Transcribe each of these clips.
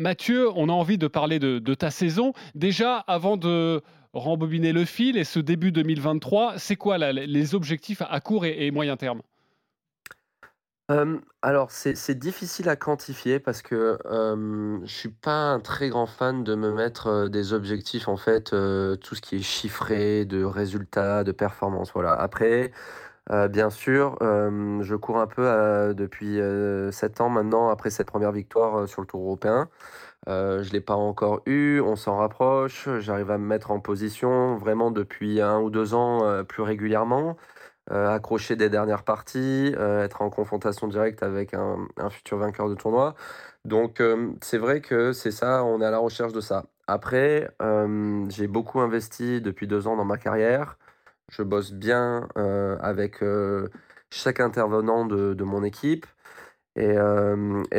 Mathieu, on a envie de parler de, ta saison. Déjà, avant de rembobiner le fil et ce début 2023, c'est quoi les objectifs à court et moyen terme? Alors c'est difficile à quantifier parce que, je suis pas un très grand fan de me mettre, des objectifs en fait, tout ce qui est chiffré, de résultats, de performance, voilà. Après, bien sûr, je cours un peu, depuis, 7 ans maintenant après cette première victoire, sur le Tour européen. je l'ai pas encore eu, on s'en rapproche, j'arrive à me mettre en position vraiment depuis un ou deux ans, plus régulièrement. Euh, accrocher des dernières parties, euh, être en confrontation directe avec un, futur vainqueur de tournoi. Donc euh, c'est vrai que c'est ça, on est à la recherche de ça. Après, j'ai beaucoup investi depuis deux ans dans ma carrière. Je bosse bien avec chaque intervenant de, mon équipe. Et,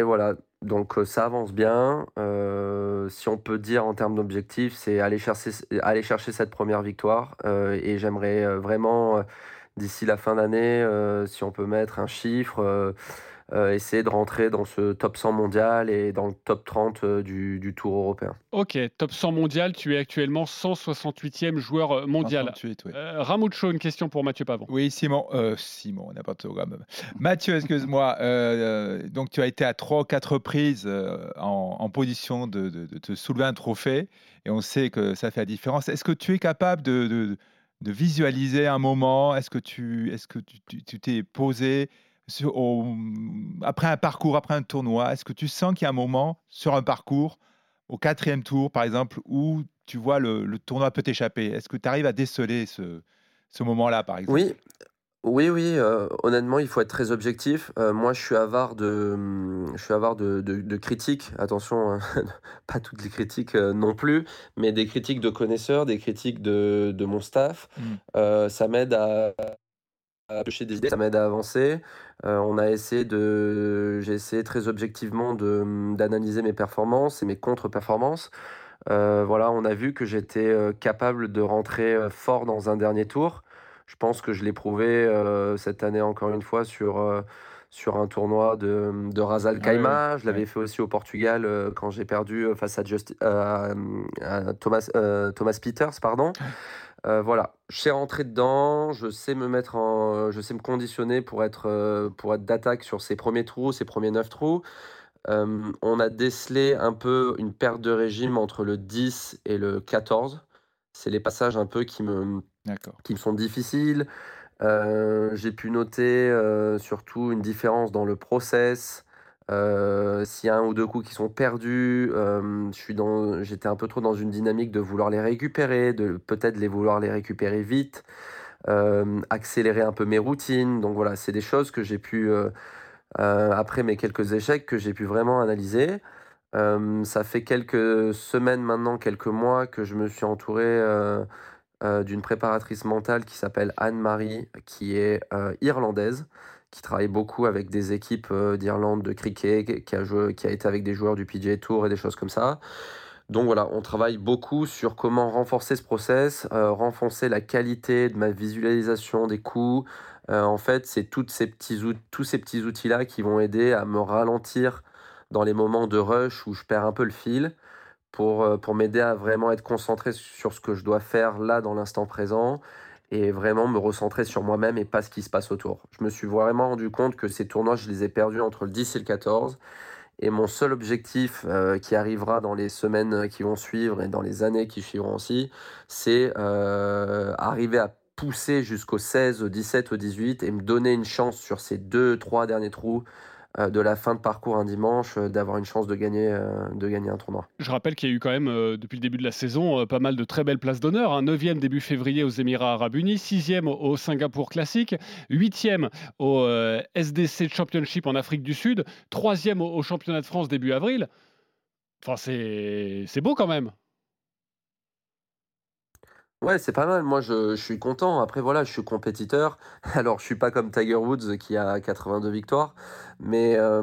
voilà, donc ça avance bien. si on peut dire en termes d'objectifs, c'est aller chercher cette première victoire. et j'aimerais vraiment d'ici la fin d'année, euh, si on peut mettre un chiffre, euh, euh, essayer de rentrer dans ce top 100 mondial et dans le top 30 du, Tour européen. Ok, top 100 mondial, tu es actuellement 168e joueur mondial. 168, oui. une question pour Mathieu Pavon. Oui, Simon, Simon, n'importe quoi même. Mathieu, excuse-moi, donc tu as été à 3 ou 4 reprises en, position de, te soulever un trophée et on sait que ça fait la différence. Est-ce que tu es capable de de visualiser un moment Est-ce que tu est-ce que tu t'es posé sur, après un parcours, après un tournoi Est-ce que tu sens qu'il y a un moment sur un parcours, au quatrième tour par exemple, où tu vois le, le tournoi peut t'échapper? Est-ce que tu arrives à déceler ce, ce moment-là par exemple? Oui, oui, oui, euh, honnêtement, il faut être très objectif. Euh, moi, je suis avare de, hum, je suis avare de, de, critiques. Attention, hein, pas toutes les critiques euh, non plus, mais des critiques de connaisseurs, des critiques de, de mon staff. Mmh. ça m'aide à, à des idées, ça m'aide à avancer. on a essayé de, j'ai essayé très objectivement de, hum, d'analyser mes performances et mes contre-performances. voilà, on a vu que j'étais capable de rentrer fort dans un dernier tour. Je pense que je l'ai prouvé euh, cette année encore une fois sur, euh, sur un tournoi de, de Razal Kaima. je l'avais fait aussi au Portugal euh, quand j'ai perdu face à, Just, Thomas, Thomas Peters. Pardon. voilà, je sais rentrer dedans, je sais me mettre en, je sais me conditionner pour être, pour être d'attaque sur ces premiers trous, ces premiers neuf trous. on a décelé un peu une perte de régime entre le 10 et le 14. C'est les passages un peu qui me, qui me sont difficiles. Euh, j'ai pu noter euh, surtout une différence dans le process. Euh, s'il y a un ou deux coups qui sont perdus, dans, j'étais un peu trop dans une dynamique de vouloir les récupérer, de peut-être les vouloir les récupérer vite, accélérer un peu mes routines. Donc voilà, c'est des choses que j'ai pu, après mes quelques échecs, que j'ai pu vraiment analyser. Ça fait quelques semaines maintenant, quelques mois que je me suis entouré d'une préparatrice mentale qui s'appelle Anne-Marie, qui est irlandaise, qui travaille beaucoup avec des équipes d'Irlande de cricket, qui a, joué, qui a été avec des joueurs du PGA Tour et des choses comme ça. Donc voilà, on travaille beaucoup sur comment renforcer ce process, renforcer la qualité de ma visualisation des coups. en fait, c'est tous ces petits outils-là qui vont aider à me ralentir dans les moments de rush où je perds un peu le fil pour, euh, pour m'aider à vraiment être concentré sur ce que je dois faire là dans l'instant présent et vraiment me recentrer sur moi-même et pas ce qui se passe autour. Je me suis vraiment rendu compte que ces tournois, je les ai perdus entre le 10 et le 14. Et mon seul objectif euh, qui arrivera dans les semaines qui vont suivre et dans les années qui suivront aussi, c'est euh, arriver à pousser jusqu'au 16, au 17, au 18 et me donner une chance sur ces deux, trois derniers trous euh, de la fin de parcours un dimanche, euh, d'avoir une chance de gagner, euh, de gagner un tournoi. Je rappelle qu'il y a eu quand même, depuis le début de la saison, pas mal de très belles places d'honneur. Un 9e début février aux Émirats Arabes Unis, 6e au Singapour Classic, 8e au SDC Championship en Afrique du Sud, 3e au, Championnat de France début avril. Enfin, c'est beau quand même. Ouais, c'est pas mal. Moi, je, suis content. Après, voilà, je suis compétiteur. Alors, je suis pas comme Tiger Woods qui a 82 victoires. Mais euh,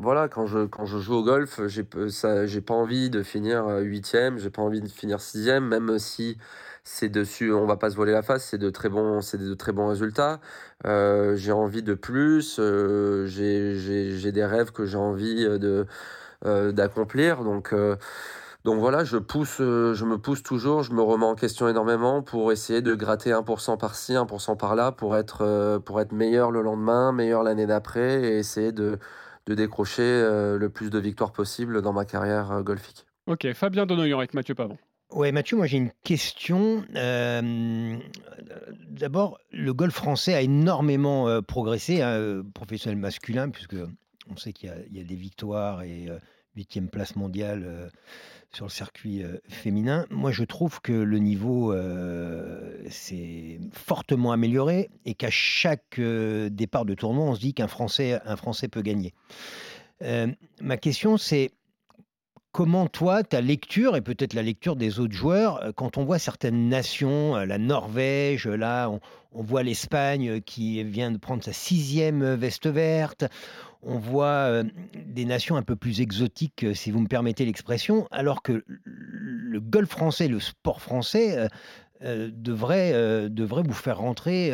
voilà, quand je, quand je joue au golf, j'ai pas envie de finir euh, huitième, j'ai pas envie de finir sixième, même si c'est dessus, on va pas se voiler la face, c'est de très bons, c'est de très bons résultats. Euh, j'ai envie de plus, j'ai, j'ai des rêves que j'ai envie de d'accomplir. Donc, donc voilà, je pousse, je me pousse toujours, je me remets en question énormément pour essayer de gratter 1% par-ci, 1% par-là, pour être, pour être meilleur le lendemain, meilleur l'année d'après, et essayer de, de décrocher le plus de victoires possible dans ma carrière golfique. Ok, Fabien Donoyan avec Mathieu Pavon. Ouais, Mathieu, moi j'ai une question. Euh, d'abord, le golf français a énormément euh, progressé, hein, euh, professionnel masculin, puisque on sait qu'il y, a des victoires et huitième place mondiale sur le circuit féminin. Moi, je trouve que le niveau s'est fortement amélioré et qu'à chaque départ de tournoi, on se dit qu'un Français, un Français peut gagner. ma question, c'est comment toi, ta lecture et peut-être la lecture des autres joueurs, euh, quand on voit certaines nations, euh, la Norvège, là, on, voit l'Espagne euh, qui vient de prendre sa sixième veste verte, on voit des nations un peu plus exotiques, si vous me permettez l'expression, alors que le golf français, le sport français, devrait, devrait vous faire rentrer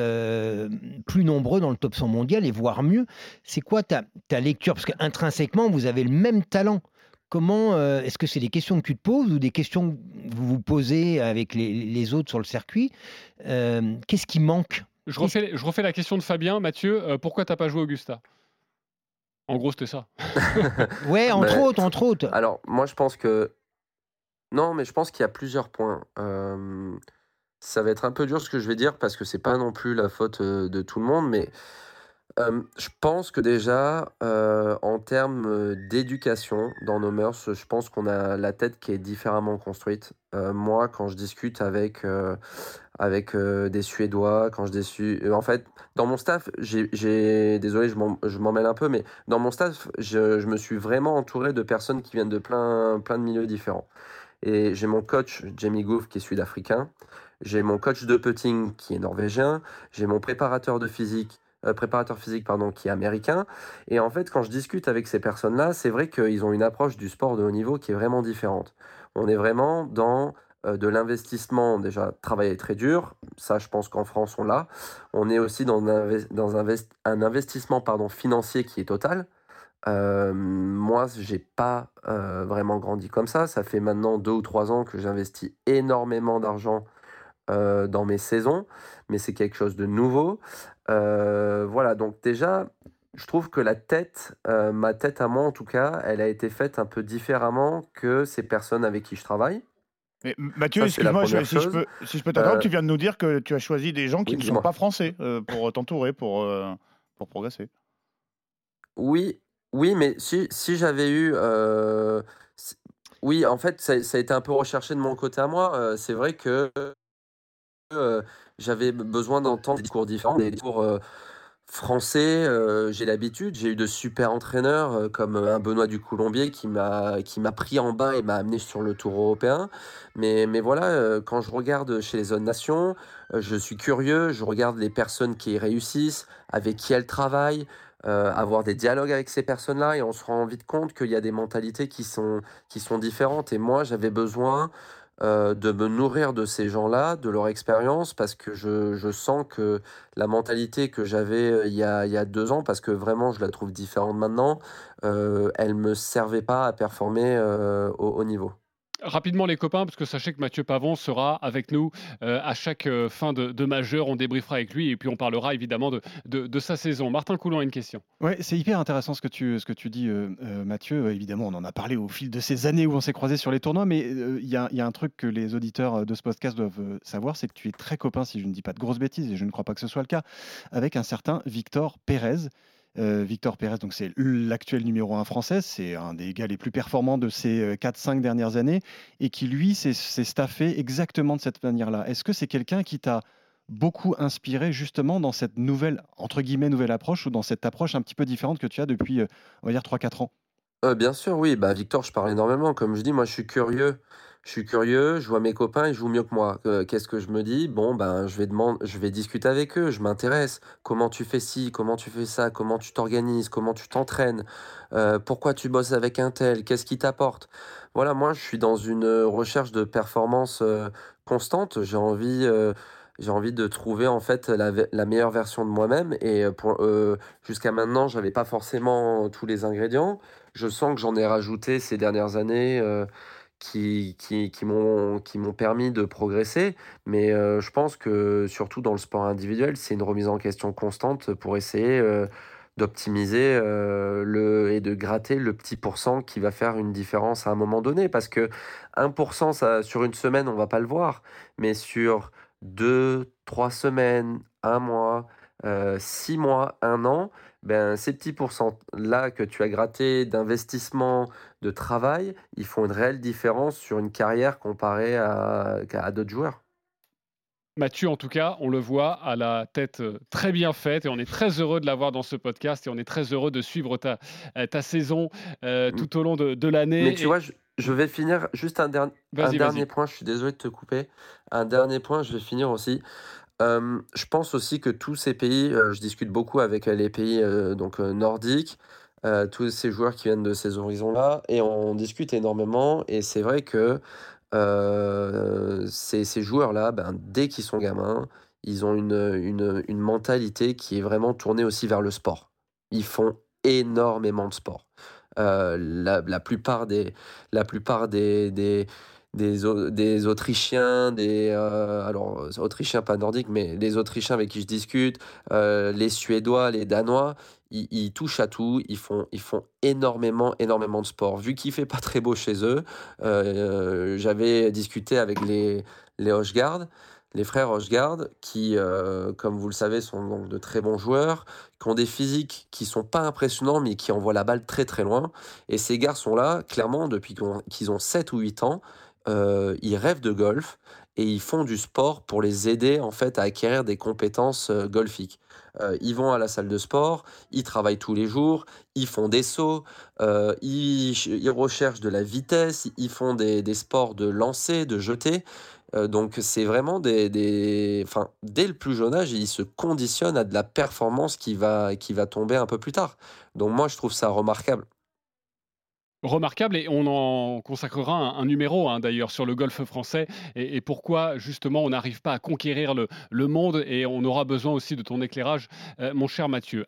plus nombreux dans le top 100 mondial et voire mieux. C'est quoi ta, ta lecture? Parce qu'intrinsèquement, vous avez le même talent. Comment euh, est-ce que c'est des questions que tu te poses ou des questions que vous vous posez avec les, autres sur le circuit euh, Qu'est-ce qui manque? Je refais, je refais, la question de Fabien. Mathieu, euh, pourquoi tu n'as pas joué Augusta? En gros, c'était ça. ouais, entre autres, entre autres. Alors, moi, je pense que. Non, mais je pense qu'il y a plusieurs points. ça va être un peu dur ce que je vais dire parce que c'est pas non plus la faute de tout le monde, mais je pense que déjà, en termes, d'éducation dans nos mœurs, je pense qu'on a la tête qui est différemment construite. moi, quand je discute avec, avec, des Suédois, quand je en fait, dans mon staff, j'ai désolé, je m'en mêle un peu, mais dans mon staff, je je me suis vraiment entouré de personnes qui viennent de plein plein de milieux différents. Et j'ai mon coach Jamie Gouff qui est sud-africain, j'ai mon coach de putting qui est norvégien, j'ai mon préparateur de physique euh, préparateur physique pardon, qui est américain. Et en fait, quand je discute avec ces personnes-là, c'est vrai qu'ils ont une approche du sport de haut niveau qui est vraiment différente. On est vraiment dans euh, de l'investissement, déjà, travailler très dur. Ça, je pense qu'en France, on l'a. On est aussi dans un, un investissement pardon, financier qui est total. Euh, moi, j'ai pas euh, vraiment grandi comme ça. Ça fait maintenant deux ou trois ans que j'investis énormément d'argent dans mes saisons, mais c'est quelque chose de nouveau. Euh, voilà, donc déjà, je trouve que la tête, euh, ma tête à moi en tout cas, elle a été faite un peu différemment que ces personnes avec qui je travaille. Mais Mathieu, excuse-moi, si, je peux, si je peux t'attendre, euh, tu viens de nous dire que tu as choisi des gens qui ne sont pas français pour t'entourer, pour, pour progresser. Oui, oui, mais si, si j'avais eu... oui, en fait, ça, ça, a été un peu recherché de mon côté à moi. c'est vrai que j'avais besoin d'entendre des discours différents, des discours français. j'ai l'habitude, j'ai eu de super entraîneurs comme un Benoît du Coulombier qui m'a pris en bas et m'a amené sur le Tour européen. Mais, mais voilà, quand je regarde chez les autres nations, je suis curieux, je regarde les personnes qui réussissent, avec qui elles travaillent. avoir des dialogues avec ces personnes-là et on se rend vite compte qu'il y a des mentalités qui sont, qui sont différentes. Et moi, j'avais besoin euh, de me nourrir de ces gens-là, de leur expérience, parce que je, je, sens que la mentalité que j'avais euh, il, y a, il y a deux ans, parce que vraiment je la trouve différente maintenant, euh, elle ne me servait pas à performer au niveau. Rapidement les copains, parce que sachez que Mathieu Pavon sera avec nous à chaque fin de, majeur, on débriefera avec lui et puis on parlera évidemment de, de, sa saison. Martin Coulon a une question. Oui, c'est hyper intéressant ce que tu, ce que tu dis Mathieu. Évidemment, on en a parlé au fil de ces années où on s'est croisés sur les tournois, mais il y, y, a un truc que les auditeurs de ce podcast doivent savoir, c'est que tu es très copain, si je ne dis pas de grosses bêtises, et je ne crois pas que ce soit le cas, avec un certain Victor Pérez. Euh, Victor Pérez, donc c'est l'actuel numéro 1 français, c'est un des gars les plus performants de ces 4-5 euh, dernières années, et qui lui s'est staffé exactement de cette manière-là. Est-ce que c'est quelqu'un qui t'a beaucoup inspiré justement dans cette nouvelle, entre guillemets, nouvelle approche, ou dans cette approche un petit peu différente que tu as depuis, euh, on va dire, 3-4 ans? Bien sûr, oui, bah, Victor, je parle énormément. Comme je dis, moi je suis curieux je suis curieux, je vois mes copains, ils jouent mieux que moi. qu'est-ce que je me dis? Bon, ben, je vais demander, je vais discuter avec eux, je m'intéresse. Comment tu fais ci, comment tu fais ça, comment tu t'organises, comment tu t'entraînes, euh, pourquoi tu bosses avec un tel, qu'est-ce qui t'apporte? Voilà, moi, je suis dans une recherche de performance constante. J'ai envie, envie de trouver en fait la, meilleure version de moi-même. Et euh, jusqu'à maintenant, j'avais pas forcément tous les ingrédients. Je sens que j'en ai rajouté ces dernières années qui, qui, qui m'ont permis de progresser. Mais je pense que surtout dans le sport individuel, c'est une remise en question constante pour essayer d'optimiser le et de gratter le petit pourcent qui va faire une différence à un moment donné. Parce que 1%, ça, sur une semaine, on va pas le voir. Mais sur deux, trois semaines, un mois, six mois, un an, ben, ces petits pourcents-là que tu as grattés d'investissement, de travail, ils font une réelle différence sur une carrière comparée à, à d'autres joueurs. Mathieu, en tout cas, on le voit à la tête euh, très bien faite et on est très heureux de l'avoir dans ce podcast et on est très heureux de suivre ta, euh, ta saison euh, mmh. tout au long de, l'année. Mais tu vois, je, vais finir juste un, dernier un dernier point. Je suis désolé de te couper. Un dernier point, je vais finir aussi je pense aussi que tous ces pays, je discute beaucoup avec les pays donc nordiques, tous ces joueurs qui viennent de ces horizons-là, et on discute énormément. Et c'est vrai que ces, ces joueurs-là, ben, dès qu'ils sont gamins, ils ont une, une, une, mentalité qui est vraiment tournée aussi vers le sport. Ils font énormément de sport. la, la, plupart des, la plupart des, des des, des Autrichiens, des euh, alors Autrichiens pas nordiques, mais les Autrichiens avec qui je discute, euh, les Suédois, les Danois, ils, touchent à tout, ils font, ils font énormément, énormément de sport. Vu qu'il fait pas très beau chez eux, euh, j'avais discuté avec les, les les frères Hochgard, qui, comme vous le savez, sont donc de très bons joueurs, qui ont des physiques qui sont pas impressionnants, mais qui envoient la balle très très loin. Et ces garçons-là, clairement, depuis qu'ils ont 7 ou 8 ans, euh, ils rêvent de golf et ils font du sport pour les aider en fait à acquérir des compétences euh, golfiques. Euh, ils vont à la salle de sport, ils travaillent tous les jours, ils font des sauts, ils, recherchent de la vitesse, ils font des, sports de lancer, de jeter. donc c'est vraiment des, des, enfin, dès le plus jeune âge, ils se conditionnent à de la performance qui va, qui va tomber un peu plus tard. Donc moi je trouve ça remarquable. Remarquable et on en consacrera un, numéro hein, d'ailleurs sur le golf français et, pourquoi justement on n'arrive pas à conquérir le, monde et on aura besoin aussi de ton éclairage, euh, mon cher Mathieu.